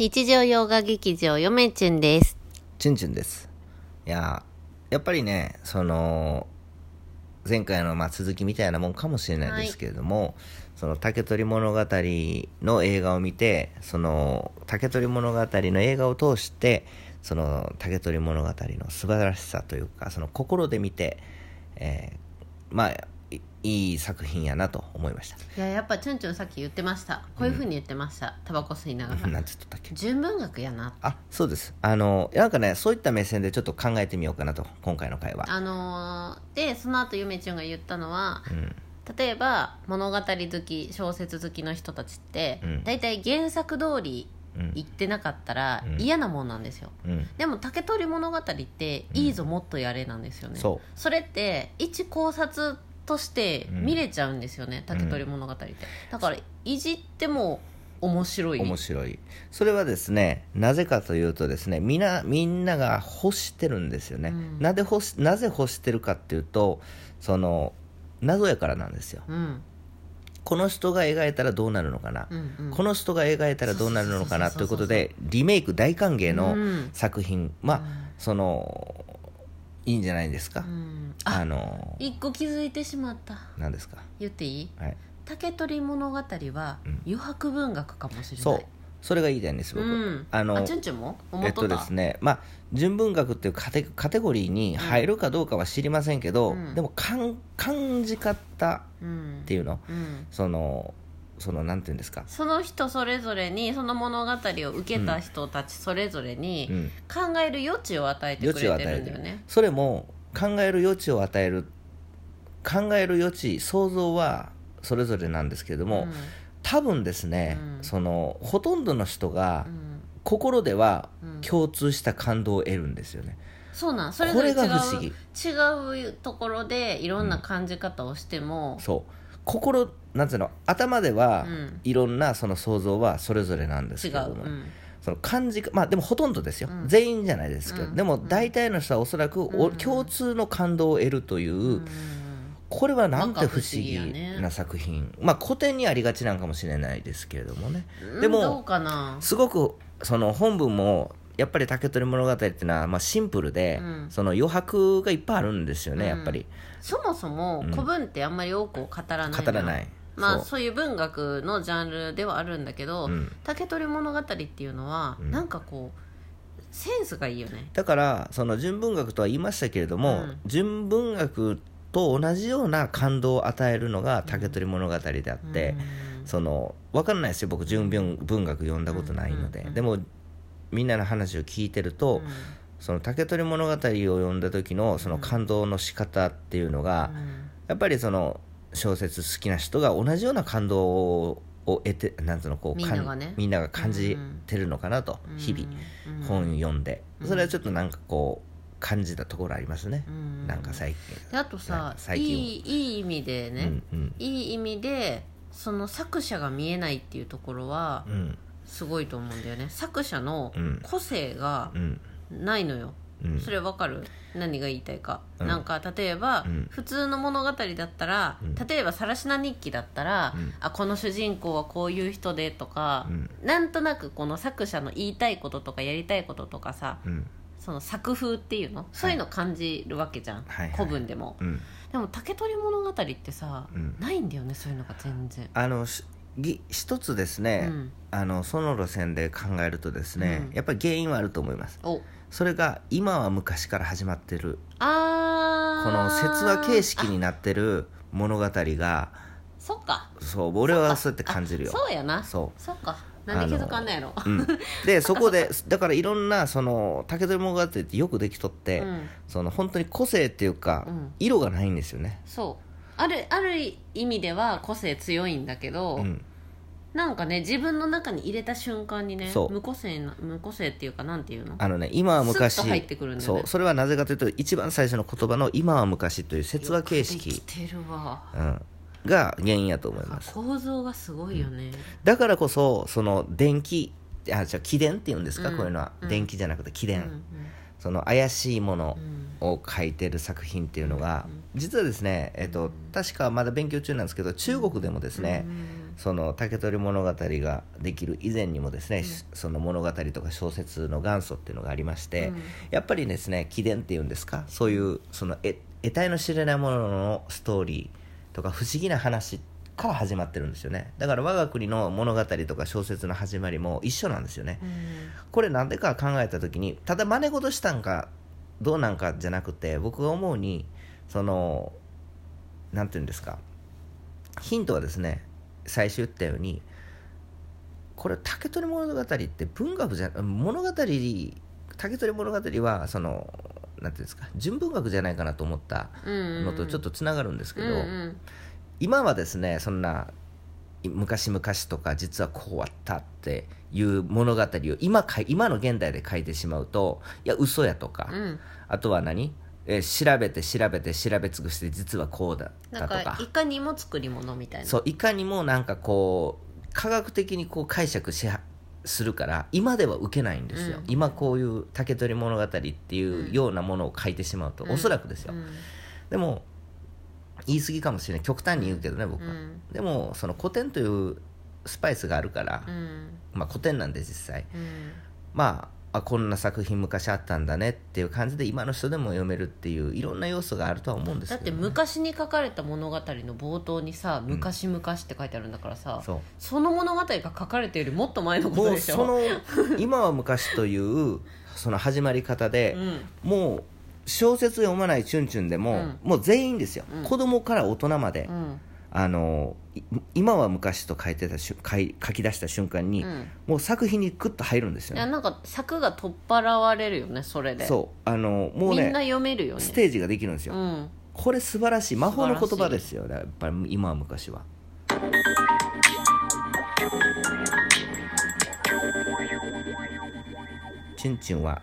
日常洋画劇場よめちゅんです。チュンチュンです。いや、やっぱりね、その、前回のまあ続きみたいなもんかもしれないですけれども、その竹取物語の映画を見て、その竹取物語の映画を通して、その竹取物語の素晴らしさというか、その心で見て、えーまあ、いいい作品やなと思いましいや、やっぱチュンチュンさっき言ってました。こういう風に言ってました。タバコ吸いながた。ら。なんつったっけ？純文学やな。あ、そうです。あの、なんかね、そういった目線でちょっと考えてみようかなと、今回の回は。あのーで、その後ゆめちゅんが言ったのは、うん。例えば物語好き小説好きの人たちって、うん大体原作通りうん言ってなかったらうん嫌なもんなんですよ、うん。でも竹取物語っていいぞもっとやれなんですよね、そうそれって一考察として見れちゃうんですよね、竹取物語って。だからいじっても面白い。面白い。それはですねなぜかというとですねみんなみんなが欲してるんですよね、うん。なぜ欲しなぜ欲してるかっていうとその謎やからなんですよ。うん。この人が描いたらどうなるのかな、うんうん。この人が描いたらどうなるのかなということでリメイク大歓迎のうん。作品、まあそのいいんじゃないですか、うん。ああの一個気づいてしまった。何ですか？言っていい？はい。竹取物語はうん。余白文学かもしれない。そう。それがいいじゃないです僕、うん、あのチュンチュンも？思えっとですねまあ純文学っていうカテカテゴリーに入るかどうかは知りませんけど、うん。でも感感じ方うんっていうの？うん、そのそのなんていうんですか、その人それぞれにその物語を受けた人たちそれぞれうにん、考える余地を与えて余くれてるるんだよね。それも考える余地を与える考える余地想像はそれぞれなんですけれども、うん。多分ですね、うん。そのほとんどの人がうん。心ではうん。共通した感動を得るんですよね、そうなんそれぞれ違うこれが不思議。違うところでいろんな感じ方をしても、そう心なんていうの？頭ではうん。いろんなその想像はそれぞれなんですけれども、う。ん。その感じかまあでもほとんどですよ、うん。全員じゃないですけど、うん。でも大体の人はおそらくお、うん。共通の感動を得るという、うん。これはなんて不思議な作品、まあ古典にありがちなんかもしれないですけれどもね、うんでもすごくその本文もやっぱり竹取物語っていうのはまあシンプルで、うん。その余白がいっぱいあるんですよね、うん。やっぱり。そもそも古文ってあんまり多くを語らない語らない。まあそう。いう文学のジャンルではあるんだけど、うん。竹取物語っていうのは、うん。なんかこうセンスがいいよね。だからその純文学とは言いましたけれども、うん。純文学と同じような感動を与えるのが竹取物語であって、うん。その分からないですよ僕純文文学読んだことないので、でもみんなの話を聞いてると、うん。その竹取物語を読んだ時のその感動の仕方っていうのが、やっぱりその小説好きな人が同じような感動を得てなんつうのこうみんながね。みんなが感じてるのかなと、うん。日々、うん。本読んで、うん。それはちょっとなんかこう感じたところありますね、うん。なんか最であとさか最近いいいい意味でね、近うん。いい意味でその作者が見えないっていうところはうんうんすごいと思うんだよね。作者のうん。個性がうん。ないのよ、うん。それわかる？何が言いたいか、うん。なんか例えば、うん。普通の物語だったら、うん。例えば「さらしな日記」だったら、うん。あこの主人公はこういう人でとか、うん。なんとなくこの作者の言いたいこととかやりたいこととかさうん。その作風っていうの？そういうの感じるわけじゃん、はいはい。古文でも、うん。でも竹取物語ってさ、うん。ないんだよねそういうのが全然。あのしぎ一つですね、うん。あのその路線で考えるとですね、うん。やっぱり原因はあると思います。お。それが今は昔から始まってるこの説話形式になってる物語がそっか。そう俺はそうやって感じるよ。あそうやな。そう。そっか。なんで気づかんないやろ。うん、で そこでだからいろんなその竹取物語ってよくできとって、うん。その本当に個性っていうか、うん。色がないんですよね、そうあるある意味では個性強いんだけど、うん、なんかね自分の中に入れた瞬間にねそう。無個性な無個性っていうかなんていうの？あのね今は昔スッと入ってくるんだよね。そう。それはなぜかというと一番最初の言葉の「今は昔」という説話形よくで式き、てるわ。うん、が原因やと思います。構造がすごいよね、だからこそその電気あじゃあ気伝っていうんですか、うん。こういうのは、うん。電気じゃなくて気伝、うん。その怪しいもの。うんを書いてる作品っていうのが、実はですね、えっと、確かまだ勉強中なんですけど中国でもですね、その竹取物語ができる以前にもですね、その物語とか小説の元祖っていうのがありまして、うん。やっぱりですね起伝っていうんですか？そういうそのえ得体の知れないもののストーリーとか不思議な話から始まってるんですよね。だから我が国の物語とか小説の始まりも一緒なんですよね、うん。これなんでか考えた時にただ真似事したんかどうなんかじゃなくて僕が思うにそのなんていうんですか。ヒントはですね最初言ったようにこれ竹取物語って文学じゃ物語竹取物語はそのなんていうんですか純文学じゃないかなと思ったうんのとちょっとつながるんですけど、今はですねそんな昔々とか実はこうあったっていう物語を今か今の現代で書いてしまうといや嘘やとか、うん。あとは何、えー調べて調べて調べ尽くして実はこうだったとか。かいかにも作り物みたいな。そういかにもなんかこう科学的にこう解釈しはするから今では受けないんですよ、うん。今こういう竹取物語っていうようなものを書いてしまうと、うん。おそらくですよ、うん。でも言い過ぎかもしれない。極端に言うけどね僕は、うん。でもその古典というスパイスがあるから、うん。まあ古典なんで実際。うん。まああこんな作品昔あったんだねっていう感じで今の人でも読めるっていういろんな要素があるとは思うんですだってけど、ね、昔に書かれた物語の冒頭にさ「昔々」って書いてあるんだからさ、そう。その物語が書かれているよりもっと前のこもとでしょ。うその今は昔というその始まり方で、うん。もう小説読まないチュンチュンでも、うん。もう全員ですよ、うん。子供から大人まで、うん。あのい今は昔と書いてたしゅ書い書き出した瞬間に、うん。もう作品にグッと入るんですよね。いやなんか作が取っ払われるよねそれで。そう。あのもうみんなね読めるよね。ステージができるんですよ、うん。これ素晴らしい魔法の言葉ですよ。ねやっぱり今は昔は。チュンチュンは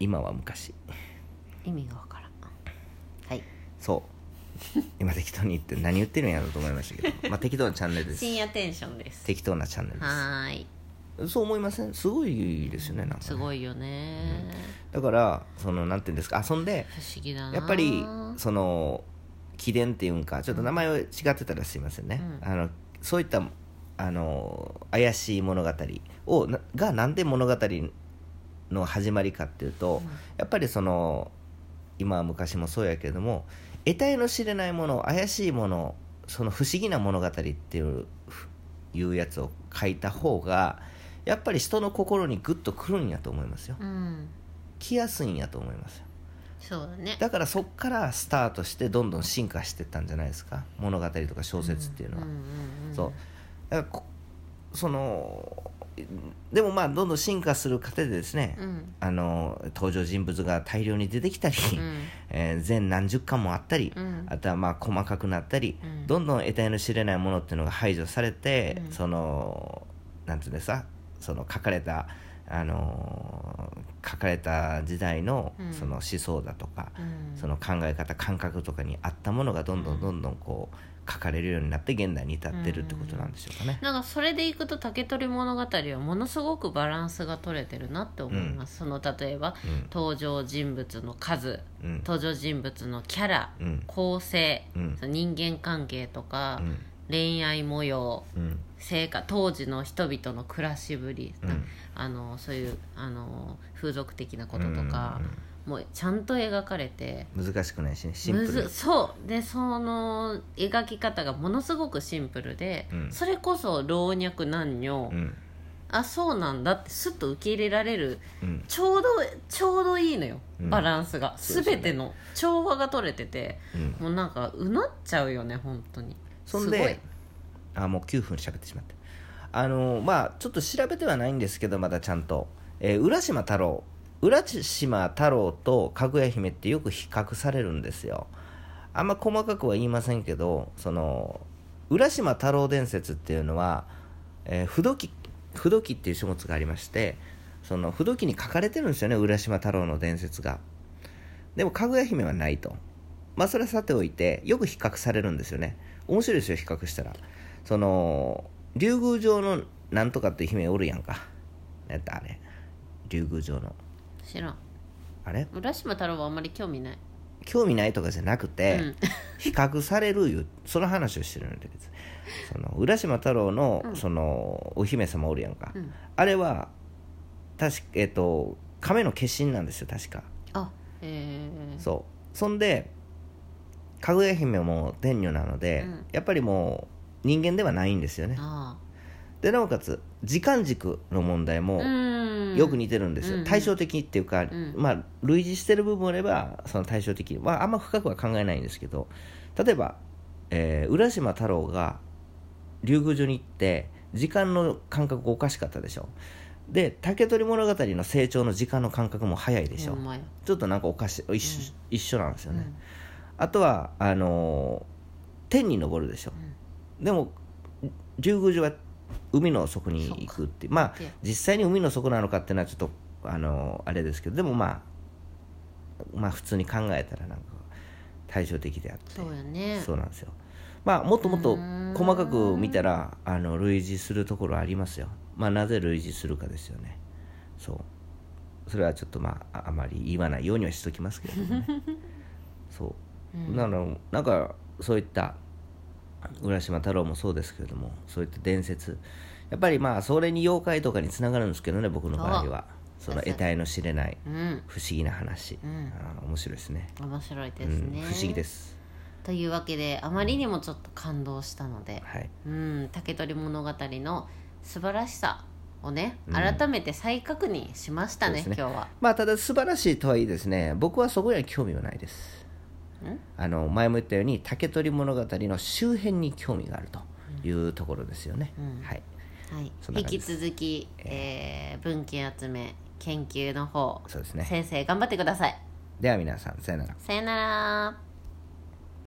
今は昔意味がわからん。はい。そう。今適当に言って何言ってるんやろうと思いましたけど。まあ適当なチャンネルです。深夜テンションです。適当なチャンネルではーい。すそう思いません？すごいですよねなんかね。すごいよね、だからそのなんていうんですか？遊んで不思議だな。やっぱりその起伝っていうんかちょっと名前を違ってたらすいませんね、うん。あのそういったあの怪しい物語をながなんで物語の始まりかっていうと、やっぱりその今は昔もそうやけれども得体の知れないもの怪しいものその不思議な物語っていうふいうやつを書いた方がやっぱり人の心にグッとくるんやと思いますよ。うん。来やすいんやと思いますよ。そうだね。だからそっからスタートしてどんどん進化していったんじゃないですか？物語とか小説っていうのは、うんうんうん。そう。だからこそのでもまあどんどん進化する過程でですね、うん。あの登場人物が大量に出てきたり、うん。えー全何十巻もあったり、うん。あとはまあ細かくなったり、うん。どんどん得体の知れないものっていうのが排除されて、うん。そのなんていうんですかその書かれたあのー書かれた時代のうん。その思想だとか、うん。その考え方感覚とかに合ったものがどんどんどんどんこう書かれるようになって現代に至ってるってことなんでしょうかね。なんかそれでいくと竹取物語はものすごくバランスが取れてるなって思います、その例えば、うん。登場人物の数うん。登場人物のキャラ、うん。構成、人間関係とか、うん。恋愛模様うん。生活当時の人々の暮らしぶり、うん。あのそういうあの風俗的なこととか、うんもうちゃんと描かれて。難しくないしねシンプむル。そう。でその描き方がものすごくシンプルで、うん。それこそ老若男女、うん。あそうなんだってスッと受け入れられるうん。ちょうどちょうどいいのようん。バランスが、そうですよね。全ての調和が取れててうん。もうなんかうなっちゃうよね本当に。そんすごい。であもう9分喋ってしまって。あのまあちょっと調べてはないんですけどまだちゃんと、えー浦島太郎浦島太郎とかぐや姫ってよく比較されるんですよ。あんま細かくは言いませんけどその浦島太郎伝説っていうのは、えー不土記不土記っていう書物がありましてその不土記に書かれてるんですよね浦島太郎の伝説が。でもかぐや姫はないと。まあそれはさておいてよく比較されるんですよね。面白いですよ比較したら。その竜宮城のなんとかっていう姫おるやんか。やったあれ。竜宮城の。知らん。あれ？浦島太郎はあんまり興味ない。興味ないとかじゃなくて、うん。比較されるいうその話をしてるんで別にその浦島太郎の,、そのお姫様おるやんか、うん。あれは確かえっ、と亀の化身なんですよ確か。あへえそう。そんでかぐや姫も天女なので、うん。やっぱりもう人間ではないんですよね。あでなおかつ時間軸の問題もあうんよく似てるんですよ、うん。対照的っていうか、ん。まあ類似してる部分もあればその対照的まああんま深くは考えないんですけど例えば、えー浦島太郎が竜宮城に行って時間の感覚おかしかったでしょ。で竹取物語の成長の時間の感覚も早いでしょ。ちょっとなんかおかしい一緒,、一緒なんですよね、うん。あとはあのー天に昇るでしょ、でも竜宮城は海の底に行くってまあで実際に海の底なのかっていうのはちょっとあのーあれですけどでもまあまあ普通に考えたらなんか対照的であって。そうやね。そうなんですよ。まあもっともっと細かく見たらあの類似するところありますよ。まあなぜ類似するかですよね。そう。それはちょっとまあああまり言わないようにはしときますけどね。そう、なのなんかそういった浦島太郎もそうですけれどもそういった伝説。やっぱりまあそれに妖怪とかにつながるんですけどね僕の場合は。その得体の知れないうん。不思議な話、ん。あー面白いですね。面白いでうんすね、不思議です。というわけであまりにもちょっと感動したので、はい。うん竹取物語の素晴らしさをねうん。改めて再確認しましたね,、そうですね。今日は。まあただ素晴らしいとはいえですね僕はそこには興味はないです。んあの前も言ったように竹取物語の周辺に興味があるというところですよね、うん。はい。はい。そんな引き続き、えー文献集め研究の方そうですね。先生頑張ってください。では皆さんさよなら。さよなら